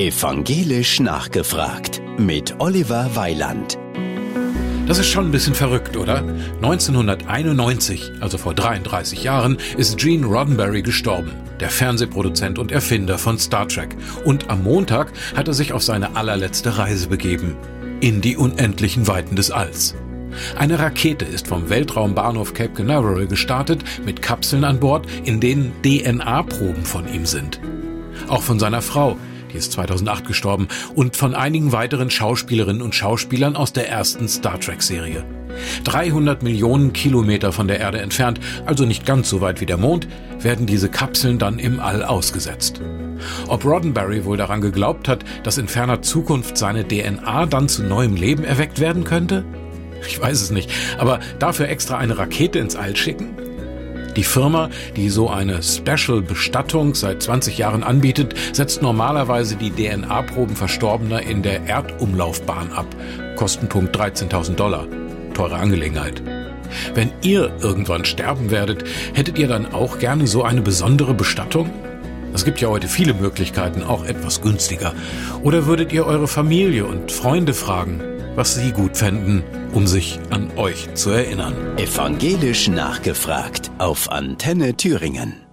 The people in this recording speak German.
Evangelisch nachgefragt mit Oliver Weiland. Das ist schon ein bisschen verrückt, oder? 1991, also vor 33 Jahren, ist Gene Roddenberry gestorben, der Fernsehproduzent und Erfinder von Star Trek. Und am Montag hat er sich auf seine allerletzte Reise begeben. In die unendlichen Weiten des Alls. Eine Rakete ist vom Weltraumbahnhof Cape Canaveral gestartet mit Kapseln an Bord, in denen DNA-Proben von ihm sind. Auch von seiner Frau, die ist 2008 gestorben, und von einigen weiteren Schauspielerinnen und Schauspielern aus der ersten Star Trek-Serie. 300 Millionen Kilometer von der Erde entfernt, also nicht ganz so weit wie der Mond, werden diese Kapseln dann im All ausgesetzt. Ob Roddenberry wohl daran geglaubt hat, dass in ferner Zukunft seine DNA dann zu neuem Leben erweckt werden könnte? Ich weiß es nicht, aber dafür extra eine Rakete ins All schicken? Die Firma, die so eine Special-Bestattung seit 20 Jahren anbietet, setzt normalerweise die DNA-Proben Verstorbener in der Erdumlaufbahn ab. Kostenpunkt 13.000 Dollar. Teure Angelegenheit. Wenn ihr irgendwann sterben werdet, hättet ihr dann auch gerne so eine besondere Bestattung? Es gibt ja heute viele Möglichkeiten, auch etwas günstiger. Oder würdet ihr eure Familie und Freunde fragen, was sie gut fänden, um sich an euch zu erinnern? Evangelisch nachgefragt auf Antenne Thüringen.